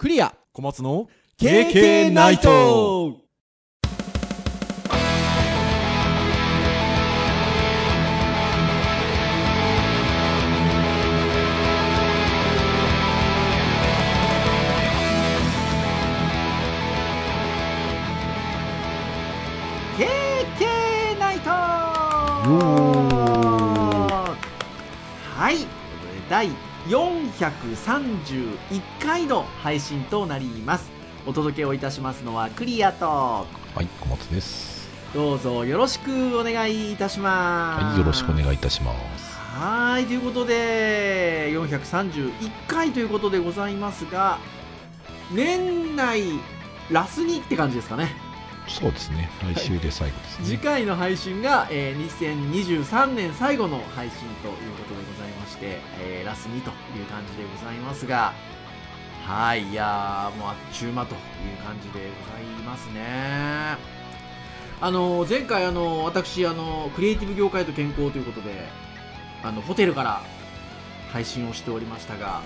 クリア。小松の KK ナイト。ナイト。はい。第431回の配信となりますお届けをいたしますのはクリアとはい、小松です。どうぞよろしくお願いいたしますはい、よろしくお願いいたします。はいということで431回ということでございますが年内ラスにって感じですかねそうですね、来週で最後です次。回の配信が、えー2023年最後の配信ということでございまして、えーラス2という感じでございますがはいいやーもうあっちゅう間という感じでございますね。あの前回あの私あのクリエイティブ業界と健康ということであのホテルから配信をしておりましたが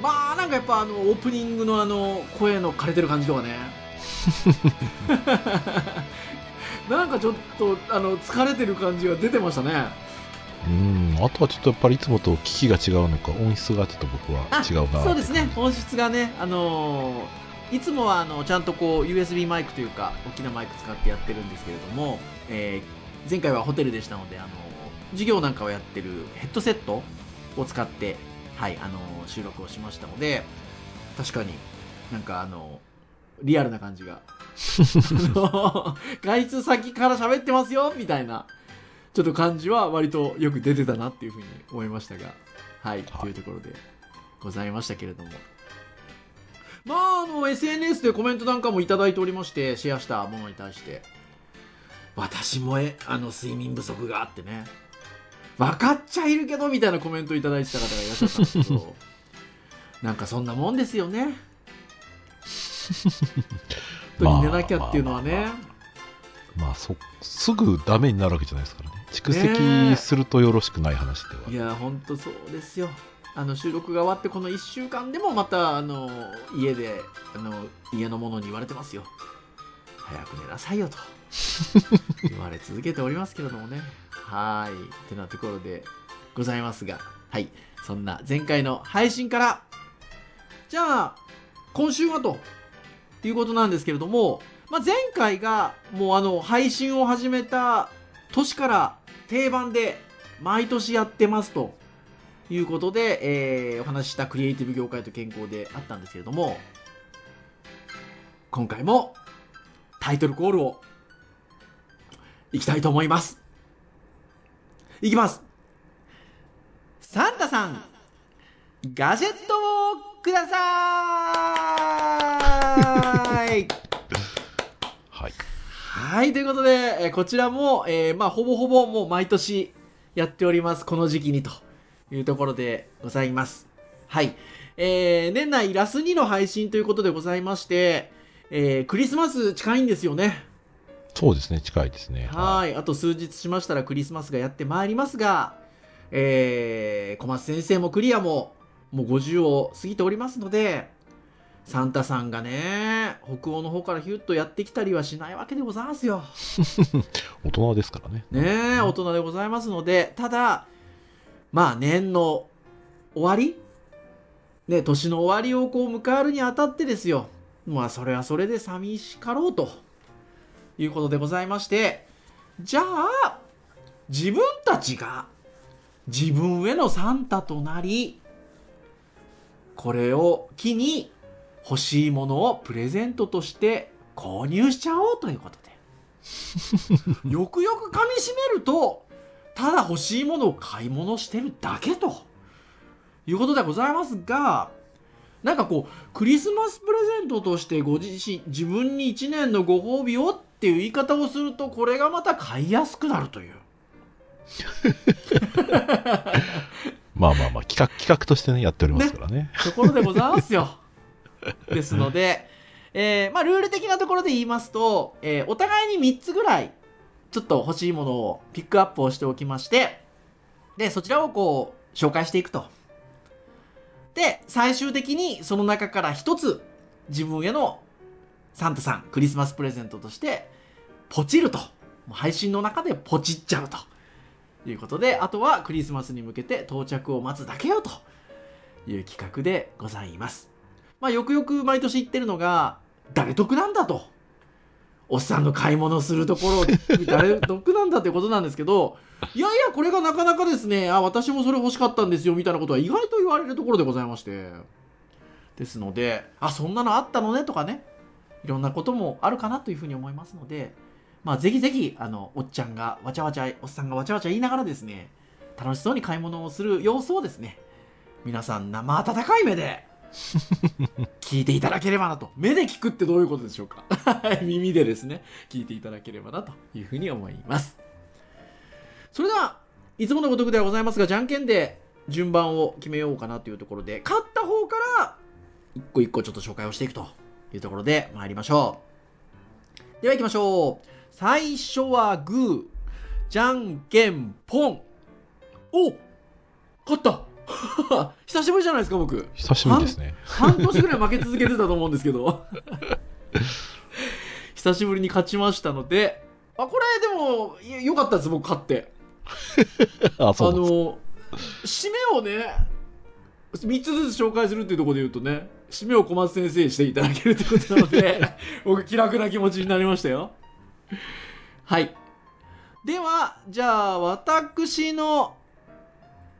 まあなんかやっぱあのオープニングのあの声の枯れてる感じとかね。なんかちょっとあの疲れてる感じが出てましたね。うん、あとはちょっとやっぱりいつもと機器が違うのか、音質がちょっと僕はあ違うなそうですね。音質がねあのーいつもはあのちゃんとこう USB マイクというか大きなマイク使ってやってるんですけれども、えー前回はホテルでしたのであの授業なんかをやってるヘッドセットを使ってはいあの収録をしましたので確かになんかあのリアルな感じが。外出先から喋ってますよみたいなちょっと感じは割とよく出てたなっていうふうに思いましたが。はい、というところでございましたけれども。まああの SNS でコメントなんかもいただいておりましてシェアしたものに対して。私もえあの睡眠不足があってね。分かっちゃいるけどみたいなコメントいただいてた方がいらっしゃったんですけど。なんかそんなもんですよね 本当に寝なきゃっていうのはね、まあそ、すぐダメになるわけじゃないですからね。蓄積するとよろしくない話では。いや本当そうですよ。あの収録が終わってこの1週間でもまたあの家であの家の者に言われてますよ。早く寝なさいよと。言われ続けておりますけれどもね。はーい。ってなところでございますが。はい。そんな前回の配信から。じゃあ今週はということなんですけれども、まあ、前回がもうあの配信を始めた年から定番で毎年やってますということで、えーお話ししたクリエイティブ業界と健康であったんですけれども今回もタイトルコールをいきたいと思います。いきます。サンタさんガジェットをください。はい。はい、ということで、えーこちらも、えーまあ、ほぼほぼもう毎年やっております。この時期にというところでございます。はい。えー年内ラス2の配信ということでございまして、えークリスマス近いんですよね。そうですね、近いですね。はい。あと数日しましたらクリスマスがやってまいりますが、えー小松先生もクリアも、もう50を過ぎておりますので、サンタさんがね、北欧の方からヒュッとやってきたりはしないわけでございますよ。大人ですからね。ねえ、大人でございますので、ただ、まあ年の終わり？ね、年の終わりをこう迎えるにあたってですよ。まあそれはそれで寂しかろうということでございまして、じゃあ、自分たちが自分へのサンタとなり、これを機に欲しいものをプレゼントとして購入しちゃおうということで。よくよく噛みしめると、ただ欲しいものを買い物してるだけということではございますが、なんかこう、クリスマスプレゼントとしてご自身、自分に1年のご褒美をっていう言い方をすると、これがまた買いやすくなるという。まあまあまあ、企画、企画としてね、やっておりますからね。ところでございますよ。ですので、えーまあ、ルール的なところで言いますと、えーお互いに3つぐらい、ちょっと欲しいものをピックアップをしておきまして、で、そちらをこう、紹介していくと。で、最終的にその中から1つ自分へのサンタさんクリスマスプレゼントとしてポチると。配信の中でポチっちゃうと。いうことであとはクリスマスに向けて到着を待つだけよという企画でございます。まあよくよく毎年言ってるのが誰得なんだと。おっさんの買い物するところ 誰得なんだってことなんですけどいやいやこれがなかなかですねあ私もそれ欲しかったんですよみたいなことは意外と言われるところでございまして。ですのであそんなのあったのねとかね。いろんなこともあるかなというふうに思いますのでまあぜひぜひあのおっちゃんがわちゃわちゃおっさんがわちゃわちゃ言いながらですね楽しそうに買い物をする様子をですね皆さん生温かい目で聞いていただければなと。目で聞くってどういうことでしょうか。耳でですね。聞いていただければなというふうに思います。それではいつものごとくではございますがじゃんけんで順番を決めようかなというところで勝った方から一個一個ちょっと紹介をしていくというところで参りましょう。では行きましょう。最初はグー。じゃんけんポン。お勝った。久しぶりじゃないですか僕。久しぶりですね。半年ぐらい負け続けてたと思うんですけど。久しぶりに勝ちましたので。あこれでもいよかったです僕勝って。あ、あそうなんですの締めをね3つずつ紹介するっていうところで言うとね締めを小松先生にしていただけるってことなので僕気楽な気持ちになりましたよ。はい。ではじゃあ私の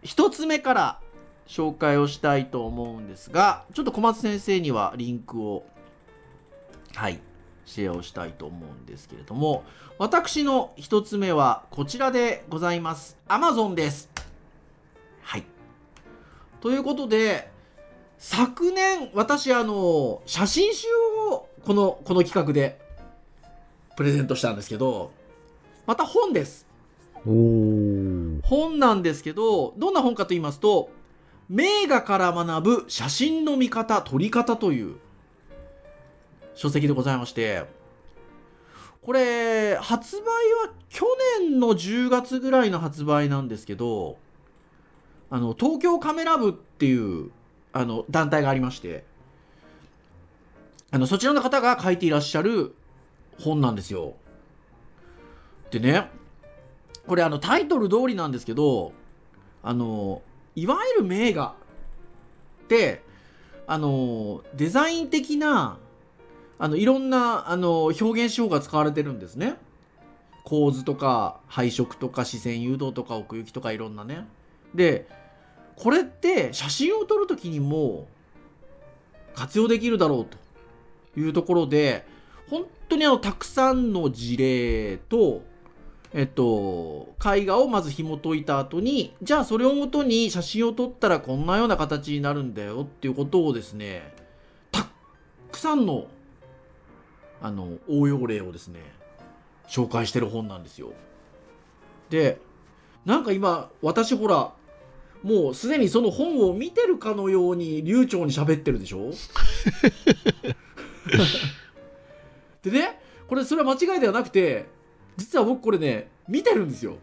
1つ目から紹介をしたいと思うんですがちょっと小松先生にはリンクをはい。シェアをしたいと思うんですけれども私の1つ目はこちらでございます。Amazon です。はい。ということで昨年私あの写真集をこのこの企画でプレゼントしたんですけどまた本です。本なんですけどどんな本かと言いますと名画から学ぶ写真の見方撮り方という書籍でございましてこれ発売は去年の10月ぐらいの発売なんですけどあの東京カメラ部っていうあの団体がありましてあのそちらの方が書いていらっしゃる本なんですよ。でねこれあのタイトル通りなんですけどあのいわゆる名画ってあのデザイン的なあのいろんなあの表現手法が使われてるんですね。構図とか配色とか視線誘導とか奥行きとかいろんなね。でこれって写真を撮るときにも活用できるだろうと。いうところで本当にあのたくさんの事例とえっと、絵画をまず紐解いた後に、じゃあそれをもとに写真を撮ったらこんなような形になるんだよっていうことをですね、たっくさんの、あの、応用例をですね、紹介してる本なんですよ。で、なんか今、私ほら、もうすでにその本を見てるかのように流暢に喋ってるでしょ？でね、これそれは間違いではなくて、実は僕これね、見てるんですよ。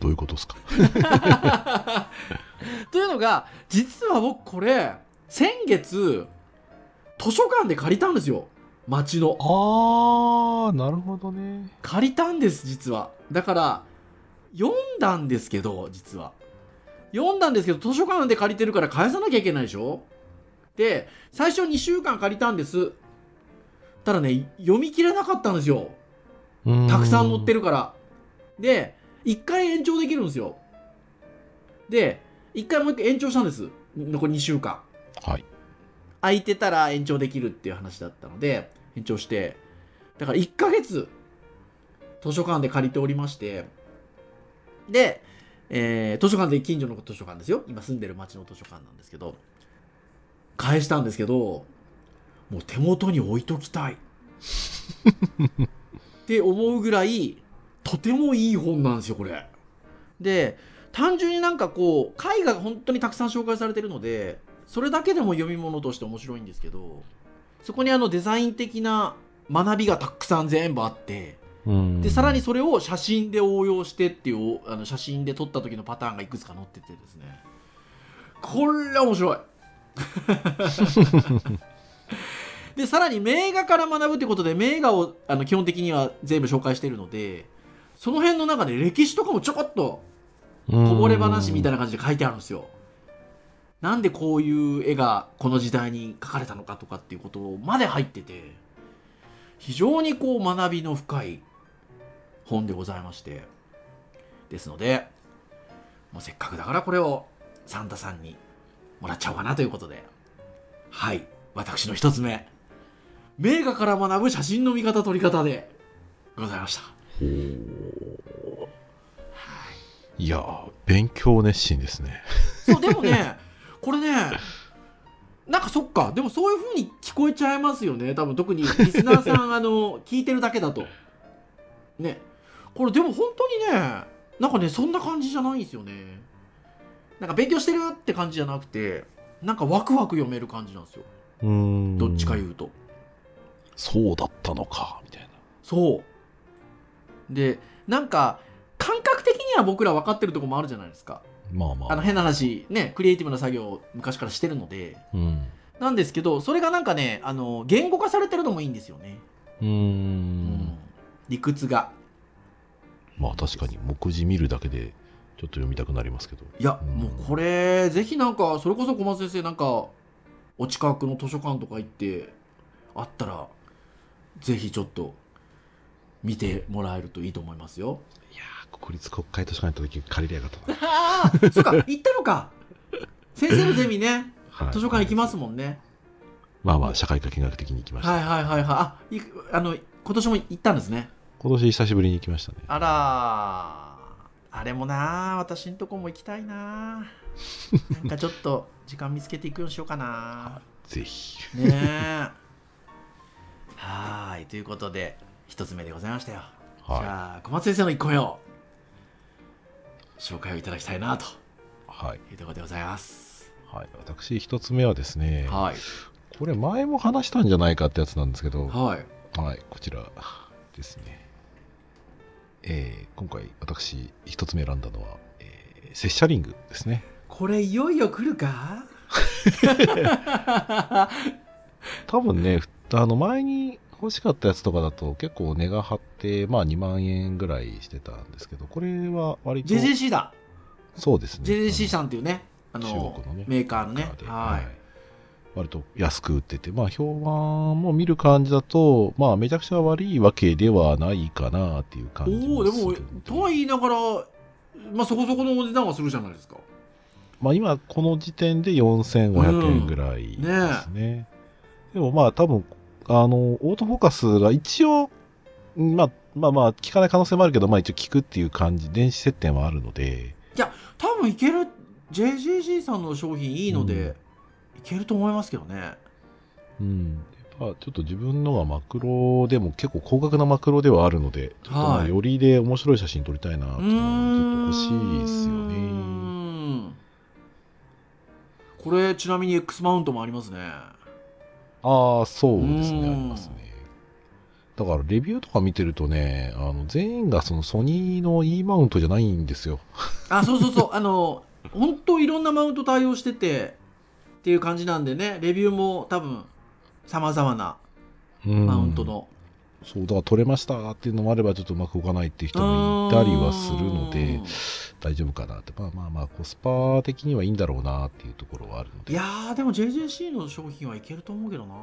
どういうことですか？というのが、実は僕これ、先月、図書館で借りたんですよ。町の。あー、なるほどね。借りたんです、実は。だから、読んだんですけど、実は。読んだんですけど、図書館で借りてるから返さなきゃいけないでしょ？で、最初2週間借りたんです。ただね、読み切れなかったんですよ。たくさん載ってる。るから。で、1回延長できるんですよ。で、1回もう1回延長したんです。残り2週間。はい。空いてたら延長できるっていう話だったので、延長して、だから1ヶ月、図書館で借りておりまして、で、えー図書館で近所の図書館ですよ。今住んでる町の図書館なんですけど、返したんですけど、もう手元に置いときたい。って思うぐらい、とてもいい本なんですよ、これ。で、単純になんかこう、絵画が本当にたくさん紹介されてるので、それだけでも読み物として面白いんですけど、そこにあのデザイン的な学びがたくさん全部あって、うんで、さらにそれを写真で応用してっていう、あの写真で撮った時のパターンがいくつか載っててですね、これ面白い。でさらに名画から学ぶということで名画をあの基本的には全部紹介しているのでその辺の中で歴史とかもちょこっとこぼれ話みたいな感じで書いてあるんですよ。なんでこういう絵がこの時代に描かれたのかとかっていうことまで入ってて非常にこう学びの深い本でございましてですのでもうせっかくだからこれをサンタさんにもらっちゃおうかなということではい私の一つ目名画から学ぶ写真の見方撮り方でございました。い。やー勉強熱心ですね。そうでもねこれねなんかそっか。でもそういう風に聞こえちゃいますよね。多分特にリスナーさん あの聞いてるだけだと。ね。これでも本当にねなんかねそんな感じじゃないんですよね。なんか勉強してるって感じじゃなくてなんかワクワク読める感じなんですよ。どっちか言うとそうだったのかみたいな。そう。でなんか感覚的には僕ら分かってるとこもあるじゃないですか。まあまあ。あの変な話ねクリエイティブな作業を昔からしてるので。うん。なんですけどそれがなんかねあの言語化されてるのもいいんですよね、うーん。理屈が。まあ確かに目次見るだけでちょっと読みたくなりますけど。いや、うん。もうこれぜひなんかそれこそ小松先生なんかお近くの図書館とか行ってあったらぜひちょっと見てもらえるといいと思いますよ。いやー国立国会図書館行った時借りりゃよかったな、ああそうか行ったのか。先生のゼミね。はい。図書館行きますもんね。まあまあ社会科見学的に行きました、はいはいはいはい。あいあの今年も行ったんですね。今年久しぶりに行きましたね。あらー。あれもな私んとこも行きたいななんかちょっと時間見つけていくようにしようかな ぜひ。ねえいということで一つ目でございましたよ、はい。じゃあ小松先生の1個目を紹介をいただきたいなと。はい、いうところでございます。はい、私一つ目はですねはい。これ前も話したんじゃないかってやつなんですけどはい。はいこちらですね。えー今回私一つ目選んだのは、えーセッシャリングですね。これいよいよ来るか？多分ねふあの前に欲しかったやつとかだと結構値が張ってまあ2万円ぐらいしてたんですけどこれは割と JJC だそうですね。JJC さんっていうねあの中国のねメーカーのね。で。はい。割と安く売ってて、まあ、評判も見る感じだと、まあ、めちゃくちゃ悪いわけではないかなっていう感じおおでももするんとは言いながらまあそこそこのお値段はするじゃないですか。まあ、今、この時点で4500円ぐらいですね。でもまあ、多分あの、オートフォーカスが一応、まあ、まあまあ、効かない可能性もあるけど、まあ一応効くっていう感じ、電子接点はあるので、多分いける。JJC さんの商品いいので、いけると思いますけどね。うん。やっぱちょっと自分のがマクロでも結構高額なマクロではあるので、ちょっとよりで面白い写真撮りたいなってういうのはちょっと欲しいですよね。これちなみに X マウントもありますねああ、そうですね、うんありますね。だからレビューとか見てるとね、あの全員がそのソニーの E マウントじゃないんですよ。あそうそうそうあの本当いろんなマウント対応しててっていう感じなんでねレビューも多分さまざまなうんマウントの、そう、だから取れましたっていうのもあれば、ちょっとうまく動かないっていう人もいたりはするので、大丈夫かなって。まあまあまあ、コスパ的にはいいんだろうなっていうところはあるので。いやーでも JJC の商品はいけると思うけどな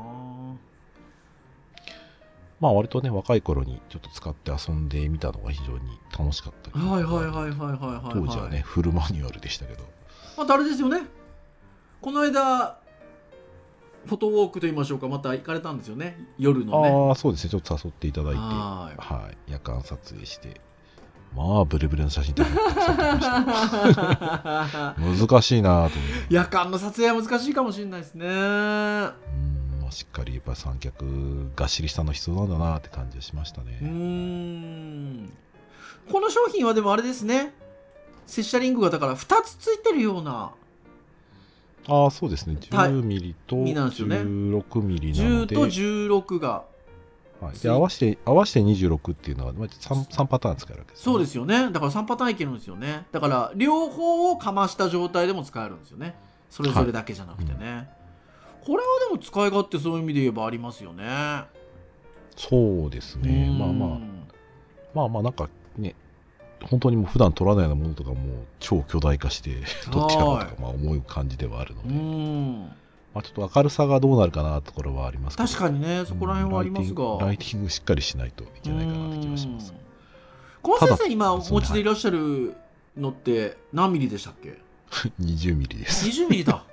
まあ割とね、若い頃にちょっと使って遊んでみたのが非常に楽しかったりはいはいはいはいはいはいはい当時はね、フルマニュアルでしたけど。またあれですよねこの間フォトウォークと言いましょうか。また行かれたんですよね。夜のね。ああ、そうですね。ちょっと誘っていただいて、ははい、夜間撮影して、まあ、ブレブレの写真たくさん撮ってきました。難しいなと思って。夜間の撮影は難しいかもしれないですね。うん、まあ、しっかりやっぱ三脚がっしりしたの必要なんだなって感じがしましたね。ん。この商品はでもあれですね。セッシャリングがだから2つついてるようなああ、そうですね。はい10ミリとミリなんでね。16ミリなの10で、と16が。はい、で合わせて合わせて26っていうのは、まあ、3, 3パターン使えるわけです、そうですすよね。だから3パターンいけるんですよね。だから両方をかました状態でも使えるんですよね。それぞれだけじゃなくてね、これはでも使い勝手そういう意味で言えばありますよね。そうですね。まあまあ、あまあまあなんかね、本当にもう普段取らないようなものとかも超巨大化して、どっちかなとかまあ思う感じではあるのうで、ん。まあちょっと明るさがどうなるかなところはありますけど。確かにねそこら辺はありますが。うんライティングしっかりしないといけないかなって気がします。小松先生今お持ちでいらっしゃるのって何ミリでしたっけ？20ミリです。20ミリだ。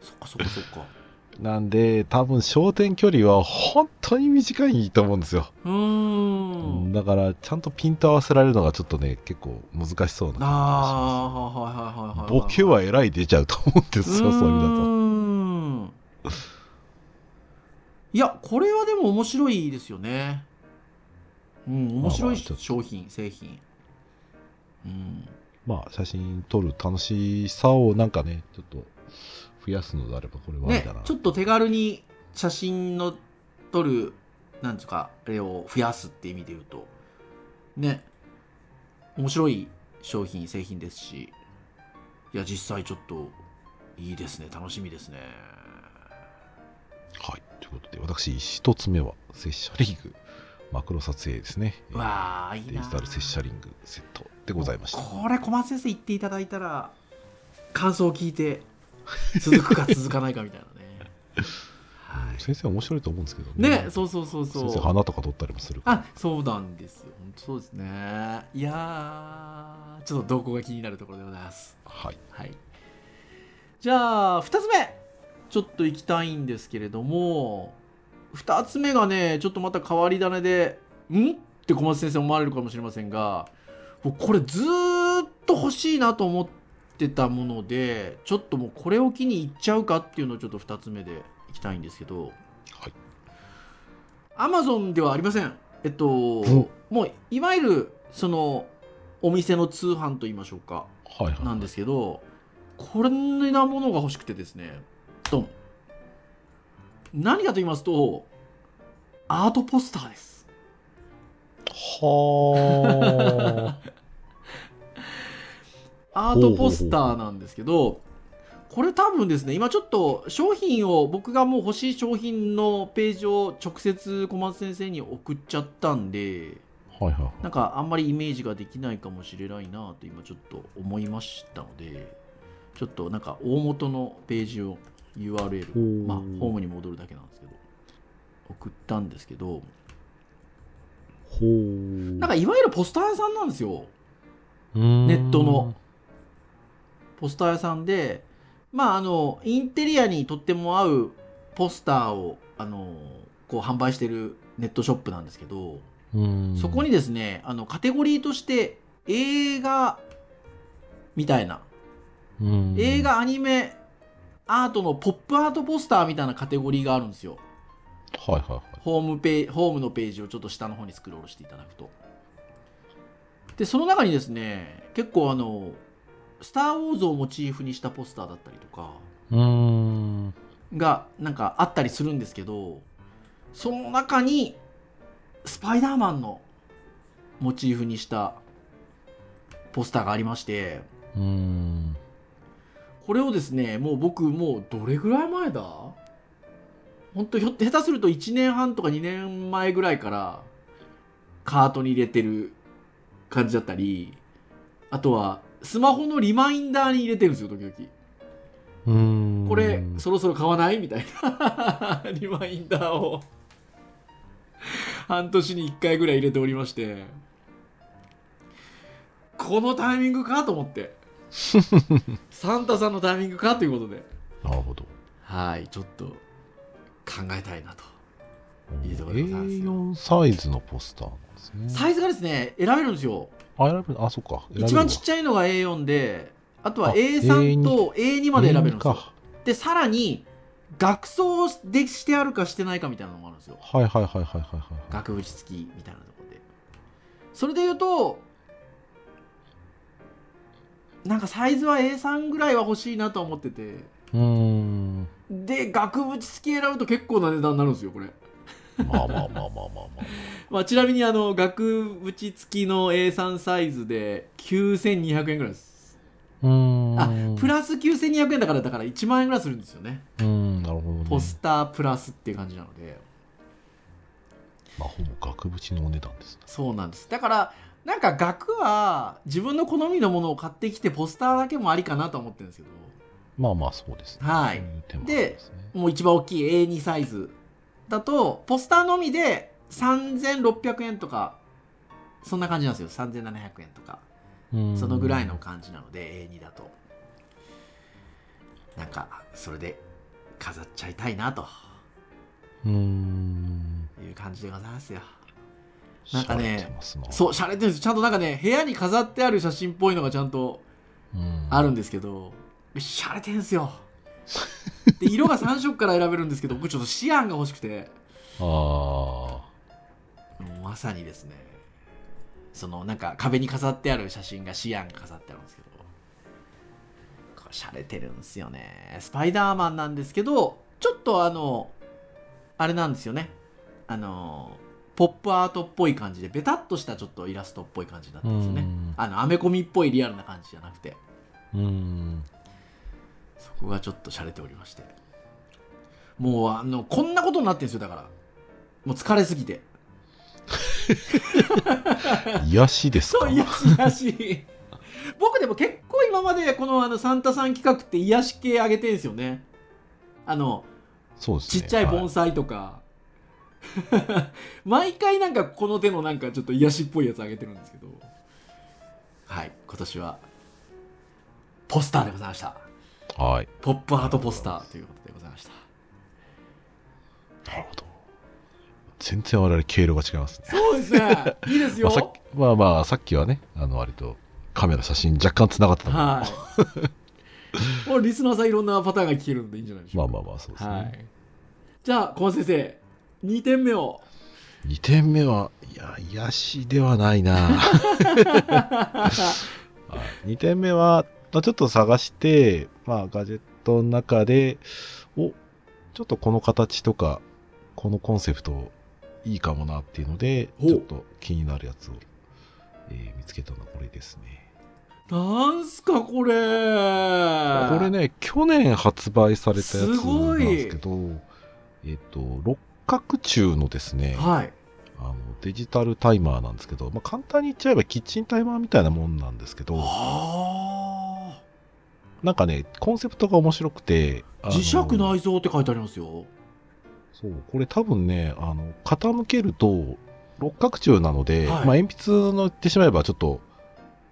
そっかそっかそっかなんで、多分焦点距離は本当に短いと思うんですよ。うーん。だから、ちゃんとピント合わせられるのがちょっとね、結構難しそうな感じがします。ああはいはいはいボケはえらい出ちゃうと思うんですよ、そういう意味だと。うーんいやこれはでも面白いですよね。うん面白いまあまあ製品。うん。まあ、写真撮る楽しさをなんかね、ちょっと増やすのであれば、これはありねだな。ちょっと手軽に写真の撮るなんですうかあれを増やすって意味で言うとね面白い商品製品ですしいや実際ちょっといいですね楽しみですねはい。ということで、私、一つ目は、セッシャリング、マクロ撮影ですね。うわあいいなデジタルセッシャリングセットでございました。これ小松先生言っていただいたら感想を聞いて 続くか続かないかみたいなね。はい。先生面白いと思うんですけどね。そうそうそうそう。先生花とか撮ったりもするあそうなんですよ。本当そうですね。いやーちょっと動向が気になるところでございます。はい。はい。じゃあ2つ目。ちょっと行きたいんですけれども2つ目がねちょっとまた変わり種でん？って小松先生思われるかもしれませんが僕これずーっと欲しいなと思ってたものでちょっともうこれを機にいっちゃうかっていうのをちょっと2つ目でいきたいんですけど。はい。アマゾンではありません。えっとんもういわゆるそのお店の通販といいましょうか。はいはいなんですけどこんなものが欲しくてですね。ドン。何かと言いますとアートポスターです。は アートポスターなんですけどこれ多分ですね今ちょっと商品を僕がもう欲しい商品のページを直接小松先生に送っちゃったんであはいはいはい。なんかあんまりイメージができないかもしれないなと今ちょっと思いましたのでちょっとなんか大元のページを URL まあホームに戻るだけなんですけど送ったんですけどほう。なんかいわゆるポスター屋さんなんですよ。ネットのポスター屋さんでまああのインテリアにとっても合うポスターをあのこう販売してるネットショップなんですけどそこにですねあのカテゴリーとして映画みたいな映画アニメアートのポップアートポスターみたいなカテゴリーがあるんですよ。はいはいはい。ホームペーホームのページをちょっと下の方にスクロールしていただくと。でその中にですね結構あの「スター・ウォーズ」をモチーフにしたポスターだったりとかうーん。がなんかあったりするんですけどその中にスパイダーマンのモチーフにしたポスターがありましてうーんこれをですねもう僕もうどれぐらい前だ？本当ひょ下手すると1年半とか2年前ぐらいからカートに入れてる感じだったりあとはスマホのリマインダーに入れてるんですよ時々。うーん。これそろそろ買わない？みたいな。リマインダーを。半年に1回ぐらい入れておりまして。このタイミングかと思って。サンタさんのタイミングかということで。なるほど。はいちょっと考えたいなと。いいところでございます A4 サイズのポスターなんですね。サイズがですね選べるんですよあ選べる。あそっか。一番ちっゃちゃいのが A4 であとはあ A3 と A2 まで選べるんですよ。か。でさらに額装でしてあるかしてないかみたいなのもあるんですよ。はいはいはいはいはいはい額縁付きみたいなところで。それで言うとなんかサイズは A3 ぐらいは欲しいなとは思ってて。うーん。で額縁付き選ぶと結構な値段になるんですよこれ、まあまあまあまあまあまあまあ、ちなみにあの額縁付きの A3 サイズで9200円ぐらいですううん。あプラス9200円だからだから1万円ぐらいするんですよねうん、なるほどね。ポスタープラスっていう感じなのでまあ、ほぼ額縁のお値段ですね。そうなんですだからなんか額は自分の好みのものを買ってきてポスターだけもありかなと思ってるんですけどまあまあ、そうですね。はいそういう手もありますね。もう一番大きい A2 サイズだとポスターのみで3600円とかそんな感じなんですよ。3700円とか。うん。そのぐらいの感じなので A2 だと。なんかそれで飾っちゃいたいなと。うーん。いう感じでございますよ。なんかねそうしゃれてるんです。ちゃんとなんかね部屋に飾ってある写真っぽいのがちゃんとうん。あるんですけどしゃれてんすよで色が3色から選べるんですけど僕ちょっとシアンが欲しくて。あもうまさにですね。そのなんか壁に飾ってある写真がシアンが飾ってあるんですけど。これ洒落てるんですよね。スパイダーマンなんですけどちょっとあのあれなんですよね。あのポップアートっぽい感じでベタっとしたちょっとイラストっぽい感じになってんですよね。うん。あのアメコミっぽいリアルな感じじゃなくて。うん。そこがちょっと洒落ておりまして。もうあのこんなことになってるんですよだから。もう疲れすぎて。癒しですか？そう癒し癒し。僕でも結構今までこのあのサンタさん企画って癒し系あげてるんですよね。あのそうですね。ちっちゃい盆は栽とか、毎回なんかこの手のなんかちょっと癒しっぽいやつあげてるんですけど。はい今年はポスターでございました。い。はい。ポップアートポスターということでございましたなるほど。全然我々経路が違いますね。そうですねいいですよまあ、まあまあ、さっきはね、あの、割とカメラ、写真若干繋がってたので、はい。もうリスナーさんいろんなパターンが聞けるんでいいんじゃないでしょうか。まあまあまあ、そうですね。はい。じゃあ、小松先生、2点目を。2点目は、いや、癒しではないな。はい2点目は、まあ、ちょっと探して、まあ、ガジェットの中で、お、ちょっとこの形とか、このコンセプトいいかもなっていうので、ちょっと気になるやつを、えー見つけたのはこれですね。なんすか、これ。これ。ね、去年発売されたやつないんですけど、えっ、と、六角柱のですね、はい。あのデジタルタイマーなんですけど、まあ、簡単に言っちゃえばキッチンタイマーみたいなもんなんですけど、はなんかね、コンセプトが面白くて、磁石内蔵って書いてありますよ。そう、これ多分ね、あの、傾けると、六角柱なので、はいまあ、鉛筆の言ってしまえばちょっと、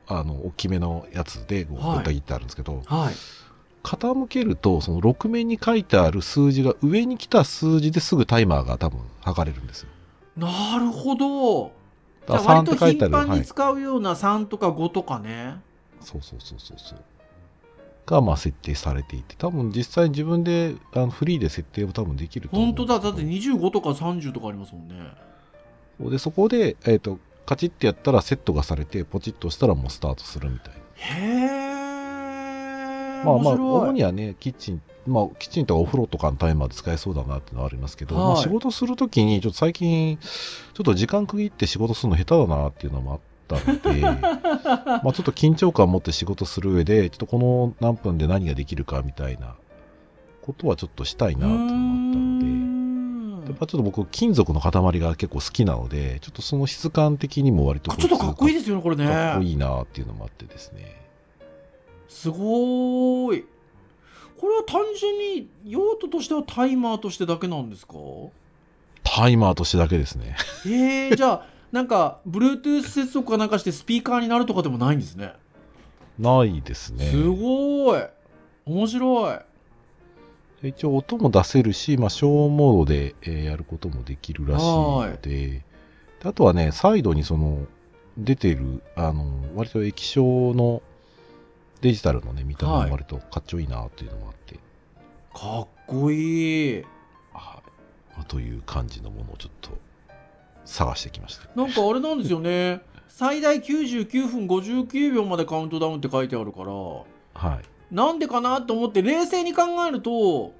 あの、大きめのやつで、こう、はいぶった切ってあるんですけど、はい。傾けると、その6面に書いてある数字が上に来た数字ですぐタイマーが多分測れるんですよ。なるほど。じゃあだから3割とって書いてある。頻繁はい。に使うような3とか5とかね。そうそうそうそうそう。が、まあ、設定されていて、多分実際に自分であのフリーで設定も多分できると思うん本当だ。だって25とか30とかありますもんね。で、そこで、えっ、と、カチッてやったらセットがされて、ポチッとしたらもうスタートするみたいへえ。な。まあまあ、主にはね、キッチン、まあ、キッチンとかお風呂とかのタイマーで使えそうだなっていうのはありますけど、はいまあ、仕事するときに、ちょっと最近、ちょっと時間区切って仕事するの下手だなっていうのもあったので、まあちょっと緊張感を持って仕事する上で、ちょっとこの何分で何ができるかみたいなことはちょっとしたいなっていうのもあったので、やっぱちょっと僕、金属の塊が結構好きなので、ちょっとその質感的にも割とあちょっとかっこいいいですよね、これね。かっこいいなっていうのもあってですね。すごーい。これは単純に用途としてはタイマーとしてだけなんですか？タイマーとしてだけですね。えー、じゃあ、なんか、Bluetooth 接続かなんかしてスピーカーになるとかでもないんですね。ないですね。すごーい。面白い。で一応音も出せるし、まあ、小モードで、えーやることもできるらしいので、であとはね、サイドにその、出てる、あの、割と液晶のデジタルのね、見た目はいも割とかっちょいいなっていうのもあって、かっこいい。はい。まあという感じのものをちょっと探してきました。なんかあれなんですよね。最大99分59秒までカウントダウンって書いてあるから、はい。なんでかなと思って冷静に考えると、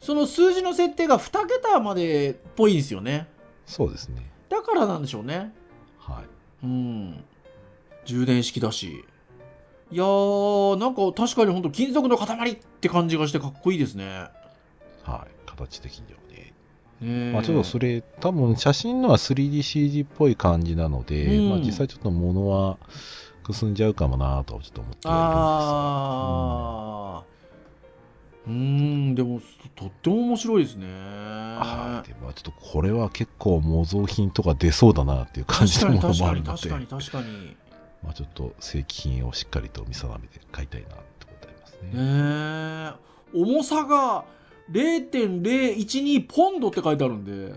その数字の設定が2桁までっぽいんですよね。そうですね。だからなんでしょうね。はい。うん。充電式だし。いやーなんか確かに本当金属の塊って感じがしてかっこいいですねはい。形的にまあちょっとそれ、多分写真のは 3DCG っぽい感じなので、うん。まあ実際ちょっと物はくすんじゃうかもなとはちょっと思ってはいるんですがああうーん。でもとっても面白いですね。はい。でまあちょっとこれは結構模造品とか出そうだなっていう感じのものもあるので、に確かに確かに。まあちょっと正規品をしっかりと見定めて買いたいなってことありますね。ねえ。重さが0.012ポンドって書いてあるんで。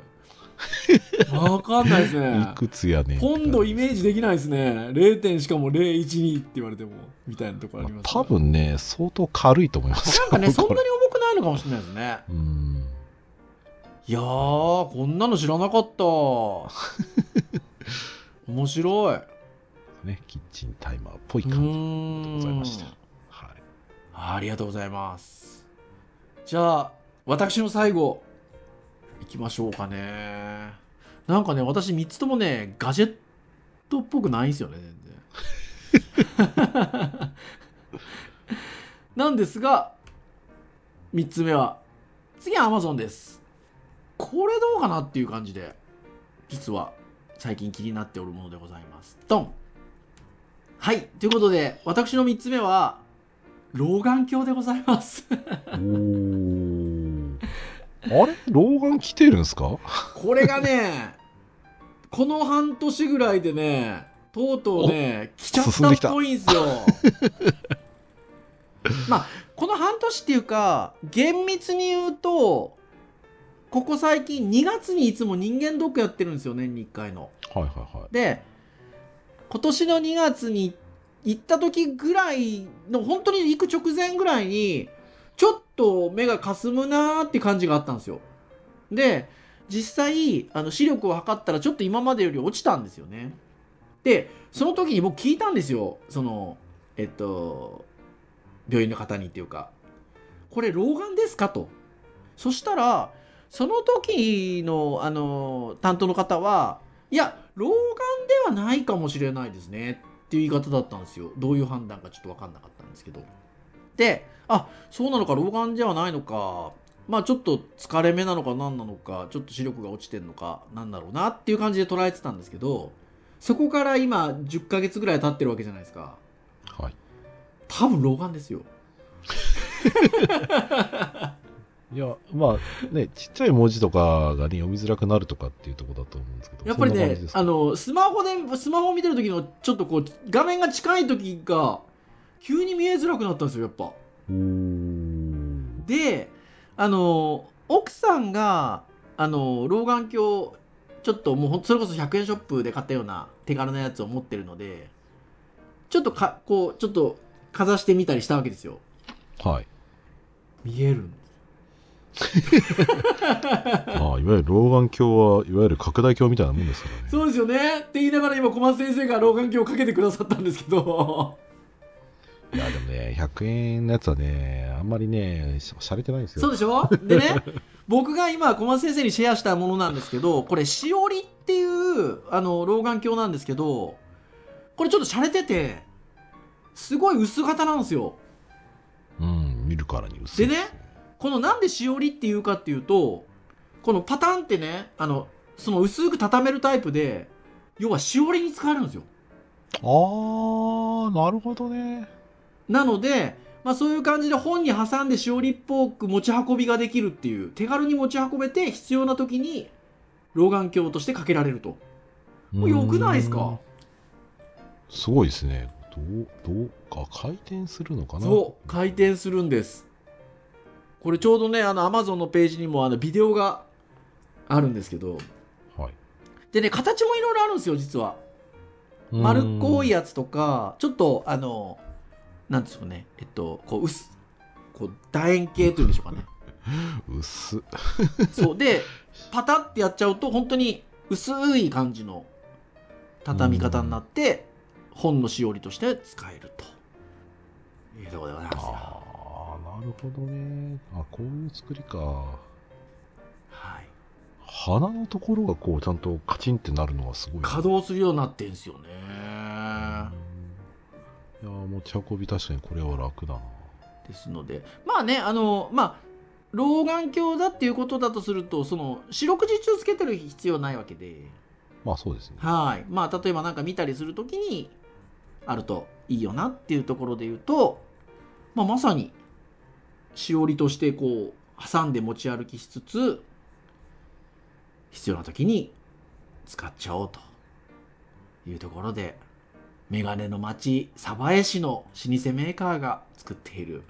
わかんないです いねくつやねポンドイメージできないですね。0点しかも012って言われても。みたいなところあります、多分ね、相当軽いと思いますよ。なんかねそんなこに重くないのかもしれないですね。れうん。いやーこんなの知らなかった。面白い。ね、キッチンタイマーっぽい感んじでございました。はい。ありがとうございます。じゃあ私の最後いきましょうかね。なんかね私3つともねガジェットっぽくないんですよね全然。なんですが3つ目は次は Amazon です。これどうかなっていう感じで実は最近気になっておるものでございます。ドン。はいということで私の3つ目は老眼鏡でございます。おー。あれ？老眼来てるんですか？これがねこの半年ぐらいでねとうとうね来ちゃったっぽいんですよ まあこの半年っていうか厳密に言うとここ最近2月にいつも人間ドックやってるんですよ年に1回の。はいはいはい。で今年の2月に行った時ぐらいの本当に行く直前ぐらいにちょっと目がかすむなーって感じがあったんですよ。で実際あの視力を測ったらちょっと今までより落ちたんですよね。でその時に僕聞いたんですよ。そのえっと病院の方にっていうか。これ老眼ですかと。そしたらその時のあの担当の方はいや老眼ではないかもしれないですねっていう言い方だったんですよ。どういう判断かちょっと分かんなかったんですけど。あそうなのか老眼じゃないのか。まあちょっと疲れ目なのか何なのかちょっと視力が落ちてるのかなんだろうなっていう感じで捉えてたんですけどそこから今10ヶ月ぐらい経ってるわけじゃないですか。はい。多分老眼ですよ。いや、まあね、ちっちゃい文字とかがね、読みづらくなるとかっていうところだと思うんですけど、やっぱりねあのスマホでスマホを見てる時のちょっとこう画面が近い時が急に見えづらくなったんですよやっぱ。であの奥さんがあの老眼鏡ちょっともうそれこそ100円ショップで買ったような手軽なやつを持ってるのでちょっとかこうちょっとかざしてみたりしたわけですよ。はい。見えるん ああ、いわゆる老眼鏡は、いわゆる拡大鏡みたいなもんですからね。そうですよね。って言いながら今小松先生が老眼鏡をかけてくださったんですけどいや、でもね、100円のやつはね、あんまりね、ししゃれてないんですよ。そうでしょ？でね 僕が今小松先生にシェアしたものなんですけどこれしおりっていうあの老眼鏡なんですけどこれちょっと洒落ててすごい薄型なんですようん、見るからに薄いでねこのなんでしおりっていうかっていうとこのパタンってねあのその薄く畳めるタイプで要はしおりに使えるんですよあー、なるほどね。なので、まあ、そういう感じで本に挟んでしおりっぽく持ち運びができるっていう手軽に持ち運べて必要な時に老眼鏡としてかけられると。これよくないですか？すごいですね。どう、どうか、回転するのかな？そう回転するんです。これちょうどねあの Amazon のページにもあのビデオがあるんですけど。はい。でね形もいろいろあるんですよ実は。丸っこいやつとかちょっとあのなんですかねえっとこう薄こう楕円形というんでしょうかね 薄っ。そうでパタってやっちゃうと本当に薄い感じの畳み方になって本のしおりとして使えるというところでございますよああ、なるほどね。あ、こういう作りか。はい鼻のところがこう、ちゃんとカチンってなるのはすごいな。稼働するようになってんすよねいや持ち運び確かにこれは楽だな。ですのでまあねあのまあ老眼鏡だっていうことだとするとその四六時中つけてる必要ないわけで。まあそうですね。はい。まあ例えば何か見たりするときにあるといいよなっていうところで言うと、まあ、まさにしおりとしてこう挟んで持ち歩きしつつ必要な時に使っちゃおうというところでメガネの町鯖江市の老舗メーカーが作っている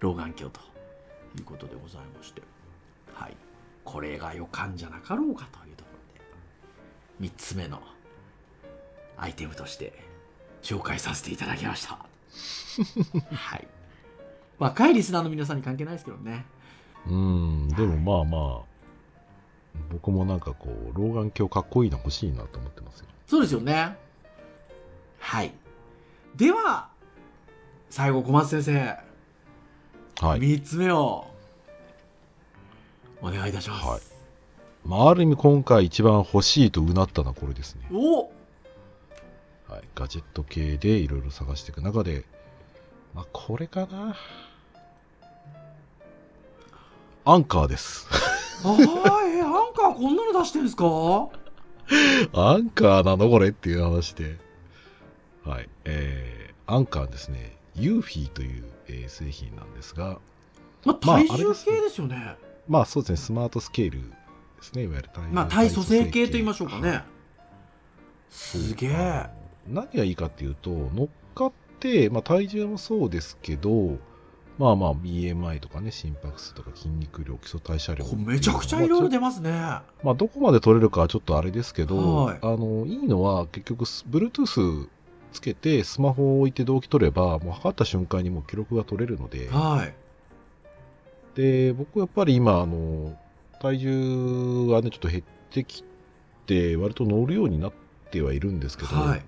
老眼鏡ということでございまして。はい。これが予感じゃなかろうかというところで3つ目のアイテムとして紹介させていただきました。はい。若いリスナーの皆さんに関係ないですけどね。うん。でもまあまあ僕もなんかこう老眼鏡かっこいいの欲しいなと思ってますよ。そうですよねはい。では最後小松先生、はい、3つ目を。お願いいたします、はい。まあ、ある意味今回一番欲しいとうなったのはこれですね、お。はい、ガジェット系でいろいろ探していく中で、まあ、これかな。アンカーです。あーえアンカーこんなの出してるんですか？アンカーなのこれっていう話で。はい。えー、アンカーですね、ユーフィーという、えー製品なんですが、まあまあ体重あれですね。計ですよね。まあそうですね、スマートスケールですね、いわゆる体まあ体組成計と言いましょうかはいね。すげえ。何がいいかっていうと、乗っかって、まあ体重もそうですけど、まあまあ BMI とかね、心拍数とか筋肉量、基礎代謝量。めちゃくちゃいろいろ出ますね。まあ、どこまで取れるかはちょっとあれですけど、はい。あのいいのは結局、Bluetooth つけてスマホを置いて同期取れば、もう測った瞬間にもう記録が取れるので、はい。で僕やっぱり今、あの体重がね、ちょっと減ってきて、割と乗るようになってはいるんですけど、はい。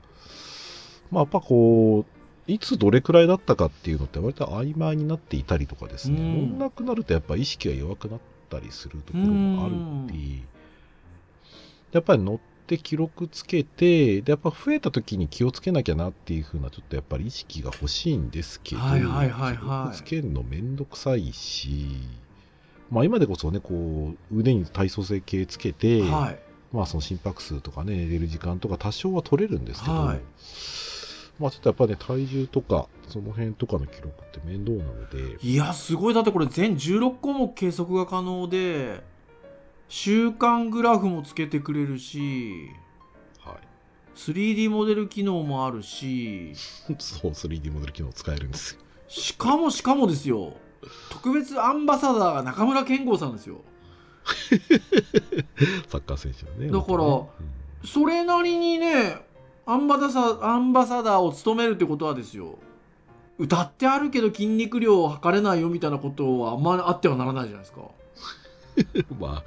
まあ、やっぱこう、いつどれくらいだったかっていうのって割と曖昧になっていたりとかですね、うん。なくなるとやっぱ意識が弱くなったりするところもあるんで、やっぱり乗って記録つけて、でやっぱ増えた時に気をつけなきゃなっていう風なちょっとやっぱり意識が欲しいんですけど、はいはいはいはい。記録つけるのめんどくさいし、まあ今でこそね、こう腕に体組成計つけて、はい。まあその心拍数とかね、寝れる時間とか多少は取れるんですけど、はい。まあちょっとやっぱね、体重とか、その辺とかの記録って面倒なので、いやすごいだってこれ全16項目計測が可能で週間グラフもつけてくれるしはい。3D モデル機能もあるしそう、3D モデル機能使えるんですよ。しかもしかもですよ特別アンバサダーが中村健吾さんですよ サッカー選手のね。だから本それなりにねアンバサアンバサダーを務めるってことはですよ歌ってあるけど筋肉量を測れないよみたいなことはあんまりあってはならないじゃないですか まあ、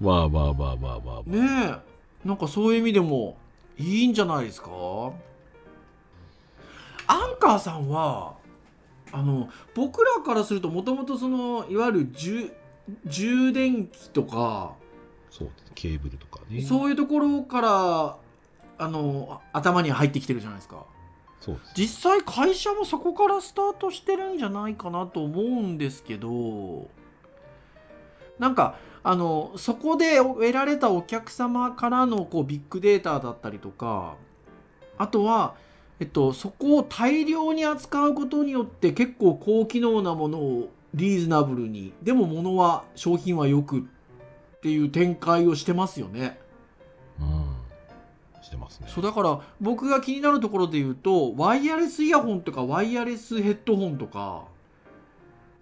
まあまあまあまあまあまあ。ねえなんかそういう意味でもいいんじゃないですか？アンカーさんはあの僕らからするともともとそのいわゆる充充電器とかそうケーブルとかね。そういうところからあの頭に入ってきてるじゃないですかそうです。実際会社もそこからスタートしてるんじゃないかなと思うんですけどなんかあのそこで得られたお客様からのこうビッグデータだったりとかあとは、えっと、そこを大量に扱うことによって結構高機能なものをリーズナブルにでも物は商品はよくっていう展開をしてますよね。うん。してますね。そうだから僕が気になるところで言うとワイヤレスイヤホンとかワイヤレスヘッドホンとか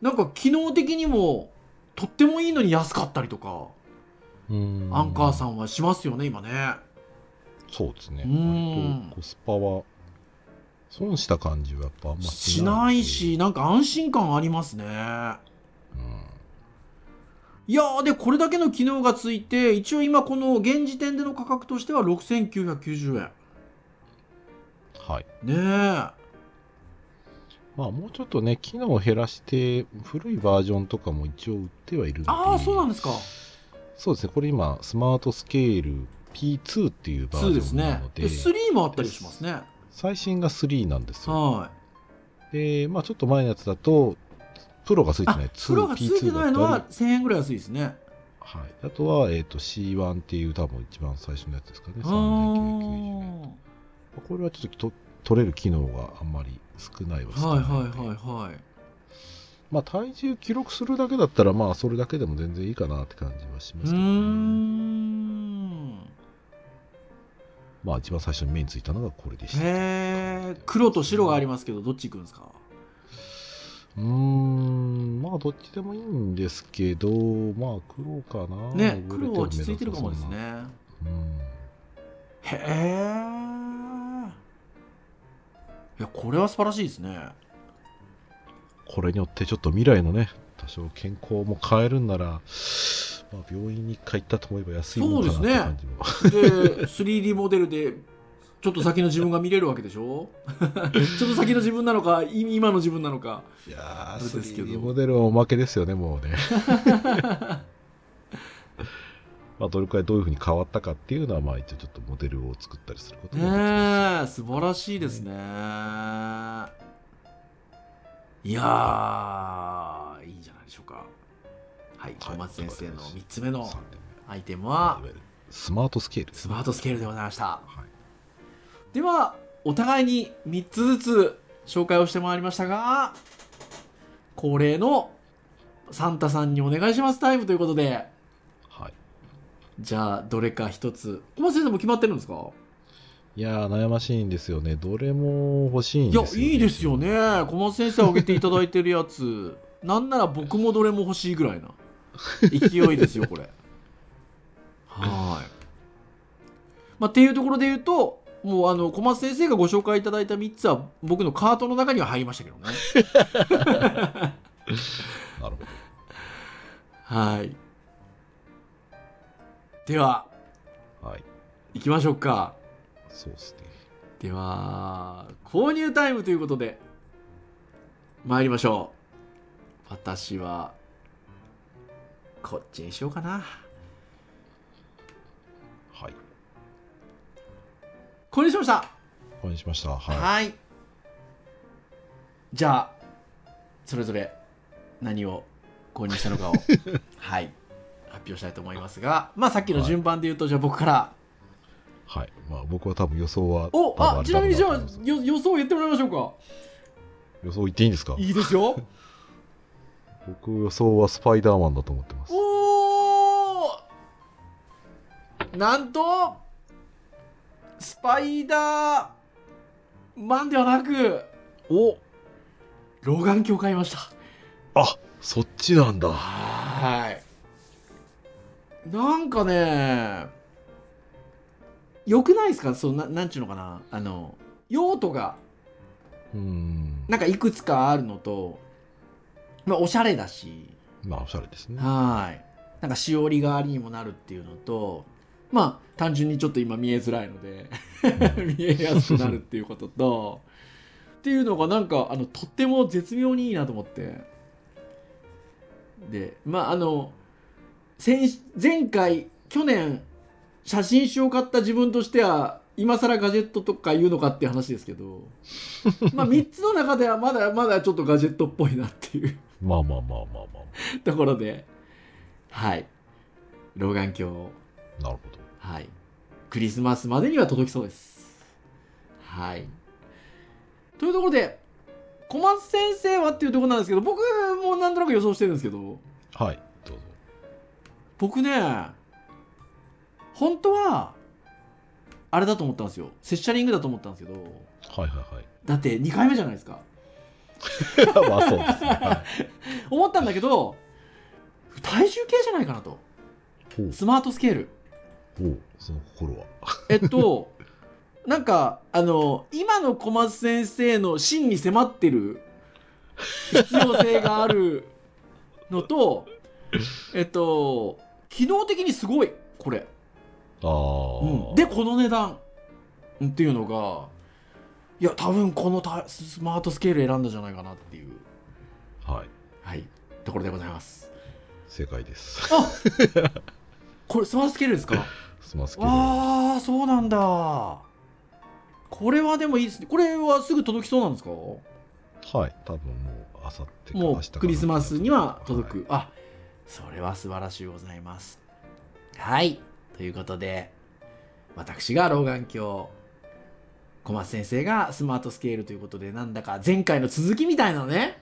なんか機能的にもとってもいいのに安かったりとかうん。アンカーさんはしますよね今ね。そうですね。とコスパは、損した感じはやっぱあんましないし。なんか安心感ありますね。うん。いやーでこれだけの機能がついて一応今この現時点での価格としては6990円。はい。ねえまあもうちょっとね、機能を減らして、古いバージョンとかも一応売ってはいるので、ああそうなんですかそうですね、これ今、スマートスケール P2 っていうバー2ジョンなので、で3もあったりしますね最新が3なんですよ。はい。で、まあちょっと前のやつだと、プロがついてないあ、プロがついてないのはたり1000円ぐらい安いですね。はい。あとは、えっ、と C1 っていう多分一番最初のやつですかね。あ3990円。ーこれはちょっとと取れる機能があんまり少ないは少はいないはいはいはい。まあ体重記録するだけだったらまあそれだけでも全然いいかなって感じはしますけど、ね、ん。まあ一番最初に目についたのがこれでしたへえ。黒と白がありますけど、どっち行くんですか？うーんまあどっちでもいいんですけどまあ黒かなね、黒落ち着いてるかもですね。うなへえ。いや、これは素晴らしいですね。うんこれによってちょっと未来のね多少健康も変えるんなら、まあ、病院に一回行ったと思えば安いもんかなって感じも、で 3D モデルでちょっと先の自分が見れるわけでしょ？ちょっと先の自分なのかい今の自分なのか。いやーそうですけど。3D モデルはおまけですよねもうね まあどれくらいどういうふうに変わったかっていうのはまあ一応ちょっとモデルを作ったりすることもできまねえ素晴らしいですね。いやーいいんじゃないでしょうか。はい小松先生の3つ目のすアイテムはスマートスケール。スマートスケールでございました。はい。ではお互いに3つずつ紹介をしてまいりましたが恒例のサンタさんにお願いしますタイムということではいじゃあどれか一つ。小松先生も決まってるんですか？いやー悩ましいんですよね。どれも欲しいんいやですよ、いいですよね。小松先生挙げていただいてるやつ。なんなら僕もどれも欲しいぐらいな。勢いですよこれ。はい。まあっていうところで言うともうあの小松先生がご紹介いただいた3つは僕のカートの中には入りましたけどね。なるほど。はいでははい。行きましょうか。そうですね。では購入タイムということで参りましょう。私はこっちにしようかな。はい。購入しました。これにしました。ははい。じゃあそれぞれ何を購入したのかを。はい発表したいと思いますがまあさっきの順番で言うと、じゃあ僕から。い、はい。まあ、僕は多分予想はおあちなみにじゃあだろうなと思います。よ予想を言ってもらいましょうか。予想言っていいんですか？いいですよ。僕予想はスパイダーマンだと思ってます。おー。なんとスパイダーマンではなくお。老眼鏡を買いました。あそっちなんだ。はいなんかねよくないですか？そうななんちゅうのかな？あの用途が。うーん。なんかいくつかあるのとまあおしゃれだし。まあおしゃれですね。はい。なんかしおり代わりにもなるっていうのと、まあ単純にちょっと今見えづらいので見えやすくなるっていうことと、っていうのがなんかあのとっても絶妙にいいなと思って。で、まああの、先前回、去年、写真集を買った自分としては、今更ガジェットとか言うのかっていう話ですけど、まあ3つの中ではまだまだちょっとガジェットっぽいなっていう。まあまあまあまあま ところで、はい。老眼鏡なるほどはい。クリスマスまでには届きそうです。はい。というところで、小松先生はっていうところなんですけど、僕もなんとなく予想してるんですけど、はい僕ね、本当は、あれだと思ったんですよ。セッシャリングだと思ったんですけど、はいはいはいだって2回目じゃないですか。まあそうですね、は思ったんだけど、体重計じゃないかなと。スマートスケール。ほうその心はえっと、なんか、あの、今の小松先生の真に迫ってる必要性があるのと、えっと、機能的にすごい、これ。ああ、うん。で、この値段っていうのが、いや、多分このタスマートスケール選んだんじゃないかなっていう、はい。はい、ところでございます。正解です。あこれスマートスケールですか？スマスケールああ、そうなんだ。これはでもいいですね。これはすぐ届きそうなんですか？はい。多分もうあさってもうクリスマスには届く、はい、あそれは素晴らしいございます。はい。ということで私が老眼鏡小松先生がスマートスケールということでなんだか前回の続きみたいなのね。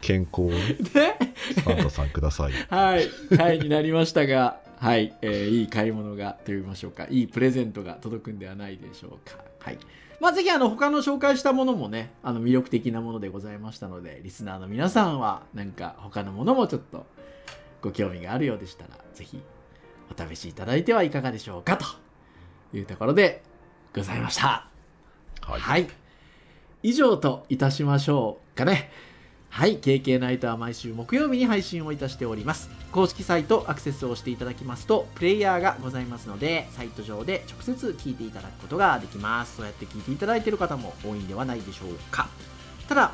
健康を ね。サンタさんください。はい。回になりましたがはい、えー、いい買い物がと言いましょうかいいプレゼントが届くんではないでしょうかはいまあ、ぜひあの他の紹介したものもねあの魅力的なものでございましたのでリスナーの皆さんはなんか他のものもちょっとご興味があるようでしたらぜひお試しいただいてはいかがでしょうかというところでございました。はい、はい。以上といたしましょうかね。はい、KK ナイトは毎週木曜日に配信をいたしております。公式サイトアクセスをしていただきますと、プレイヤーがございますので、サイト上で直接聞いていただくことができます。そうやって聞いていただいている方も多いんではないでしょうか。ただ、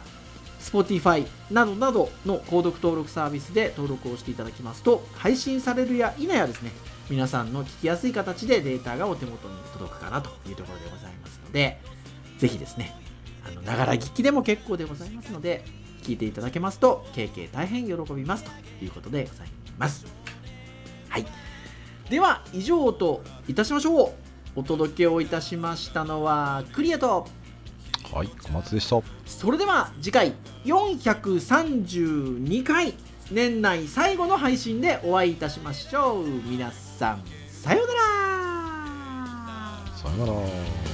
Spotify などなどの購読登録サービスで登録をしていただきますと、配信されるや否やですね、皆さんの聞きやすい形でデータがお手元に届くかなというところでございますので、ぜひですね、あの、ながら聞きでも結構でございますので、聞いていただけますと、KK 大変喜びますということでございます。はい。では、以上といたしましょう。お届けをいたしましたのは、クリアと、はい、小松でした。それでは次回432回年内最後の配信でお会いいたしましょう。皆さん、さようならさようなら。